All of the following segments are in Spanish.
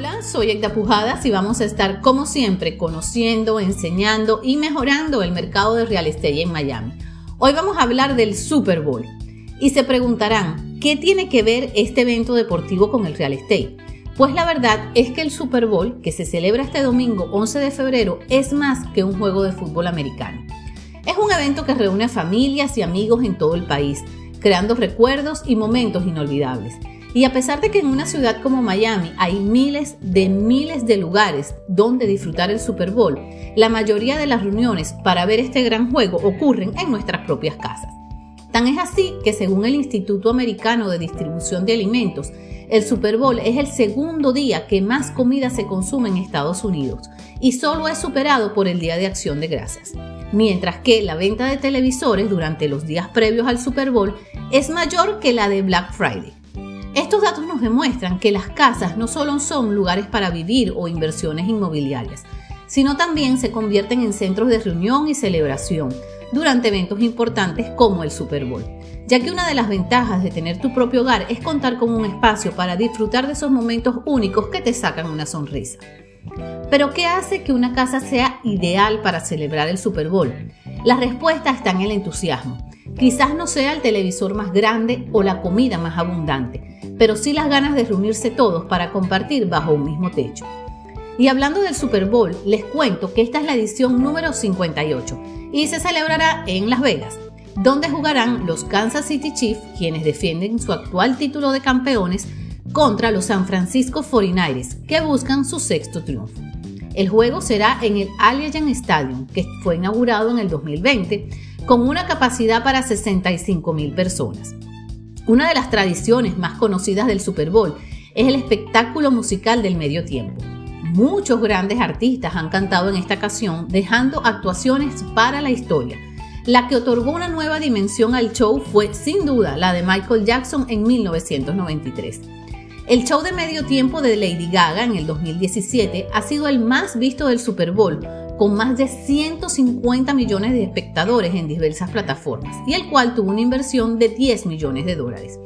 Hola, soy Egda Pujadas y vamos a estar como siempre conociendo, enseñando y mejorando el mercado de real estate en Miami. Hoy vamos a hablar del Super Bowl y se preguntarán, ¿qué tiene que ver este evento deportivo con el real estate? Pues la verdad es que el Super Bowl, que se celebra este domingo 11 de febrero, es más que un juego de fútbol americano. Es un evento que reúne a familias y amigos en todo el país, creando recuerdos y momentos inolvidables. Y a pesar de que en una ciudad como Miami hay miles de miles de lugares donde disfrutar el Super Bowl, la mayoría de las reuniones para ver este gran juego ocurren en nuestras propias casas. Tan es así que según el Instituto Americano de Distribución de Alimentos, el Super Bowl es el segundo día que más comida se consume en Estados Unidos y solo es superado por el Día de Acción de Gracias. Mientras que la venta de televisores durante los días previos al Super Bowl es mayor que la de Black Friday. Estos datos nos demuestran que las casas no solo son lugares para vivir o inversiones inmobiliarias, sino también se convierten en centros de reunión y celebración durante eventos importantes como el Super Bowl, ya que una de las ventajas de tener tu propio hogar es contar con un espacio para disfrutar de esos momentos únicos que te sacan una sonrisa. Pero ¿qué hace que una casa sea ideal para celebrar el Super Bowl? La respuesta está en el entusiasmo. Quizás no sea el televisor más grande o la comida más abundante, pero sí las ganas de reunirse todos para compartir bajo un mismo techo. Y hablando del Super Bowl, les cuento que esta es la edición número 58 y se celebrará en Las Vegas, donde jugarán los Kansas City Chiefs, quienes defienden su actual título de campeones, contra los San Francisco 49ers, que buscan su sexto triunfo. El juego será en el Allegiant Stadium, que fue inaugurado en el 2020, con una capacidad para 65 mil personas. Una de las tradiciones más conocidas del Super Bowl es el espectáculo musical del medio tiempo. Muchos grandes artistas han cantado en esta ocasión, dejando actuaciones para la historia. La que otorgó una nueva dimensión al show fue sin duda la de Michael Jackson en 1993. El show de medio tiempo de Lady Gaga en el 2017 ha sido el más visto del Super Bowl, con más de 150 millones de espectadores en diversas plataformas y el cual tuvo una inversión de 10 millones de dólares.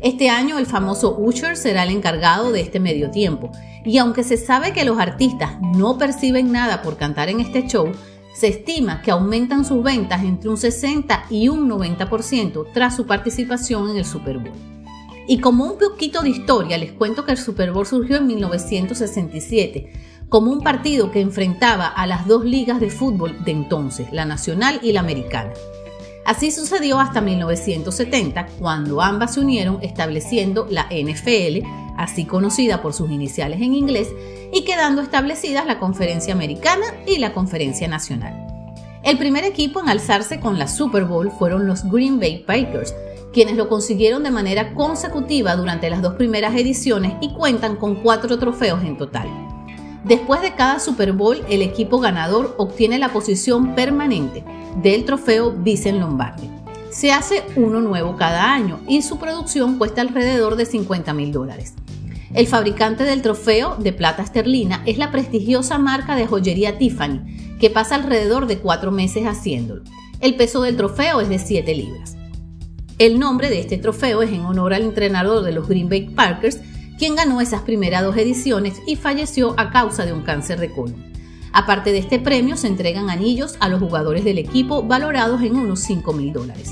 Este año el famoso Usher será el encargado de este medio tiempo y aunque se sabe que los artistas no perciben nada por cantar en este show, se estima que aumentan sus ventas entre un 60 y un 90% tras su participación en el Super Bowl. Y como un poquito de historia, les cuento que el Super Bowl surgió en 1967 como un partido que enfrentaba a las dos ligas de fútbol de entonces, la nacional y la americana. Así sucedió hasta 1970, cuando ambas se unieron estableciendo la NFL, así conocida por sus iniciales en inglés, y quedando establecidas la Conferencia Americana y la Conferencia Nacional. El primer equipo en alzarse con la Super Bowl fueron los Green Bay Packers, quienes lo consiguieron de manera consecutiva durante las dos primeras ediciones y cuentan con cuatro trofeos en total. Después de cada Super Bowl, el equipo ganador obtiene la posición permanente del trofeo Vicen Lombardi. Se hace uno nuevo cada año y su producción cuesta alrededor de 50 mil dólares. El fabricante del trofeo de plata esterlina es la prestigiosa marca de joyería Tiffany, que pasa alrededor de cuatro meses haciéndolo. El peso del trofeo es de 7 libras. El nombre de este trofeo es en honor al entrenador de los Green Bay Packers, quien ganó esas primeras dos ediciones y falleció a causa de un cáncer de colon. Aparte de este premio, se entregan anillos a los jugadores del equipo valorados en unos 5 mil dólares.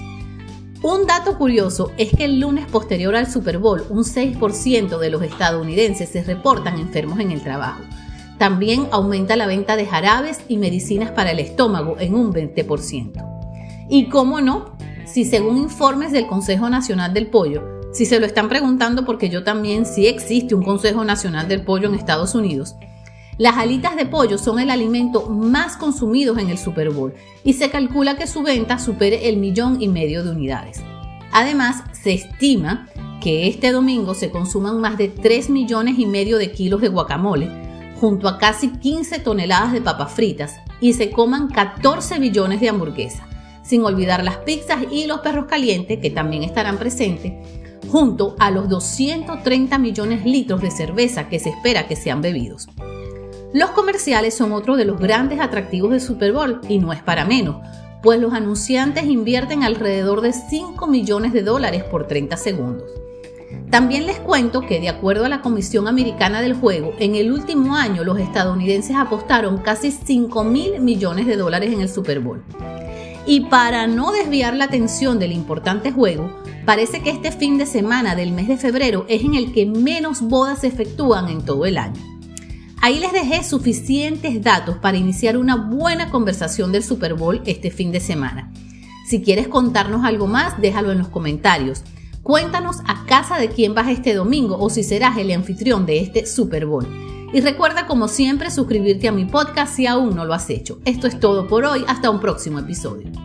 Un dato curioso es que el lunes posterior al Super Bowl, un 6% de los estadounidenses se reportan enfermos en el trabajo. También aumenta la venta de jarabes y medicinas para el estómago en un 20%. Y cómo no, si según informes del Consejo Nacional del Pollo, si se lo están preguntando porque yo también sí existe un Consejo Nacional del Pollo en Estados Unidos, las alitas de pollo son el alimento más consumido en el Super Bowl y se calcula que su venta supere el millón y medio de unidades. Además, se estima que este domingo se consuman más de 3 millones y medio de kilos de guacamole, junto a casi 15 toneladas de papas fritas y se coman 14 billones de hamburguesas, sin olvidar las pizzas y los perros calientes que también estarán presentes junto a los 230 millones de litros de cerveza que se espera que sean bebidos. Los comerciales son otro de los grandes atractivos del Super Bowl y no es para menos, pues los anunciantes invierten alrededor de 5 millones de dólares por 30 segundos. También les cuento que de acuerdo a la Comisión Americana del Juego, en el último año los estadounidenses apostaron casi 5 mil millones de dólares en el Super Bowl. Y para no desviar la atención del importante juego, parece que este fin de semana del mes de febrero es en el que menos bodas se efectúan en todo el año. Ahí les dejé suficientes datos para iniciar una buena conversación del Super Bowl este fin de semana. Si quieres contarnos algo más, déjalo en los comentarios. Cuéntanos a casa de quién vas este domingo o si serás el anfitrión de este Super Bowl. Y recuerda como siempre suscribirte a mi podcast si aún no lo has hecho. Esto es todo por hoy, hasta un próximo episodio.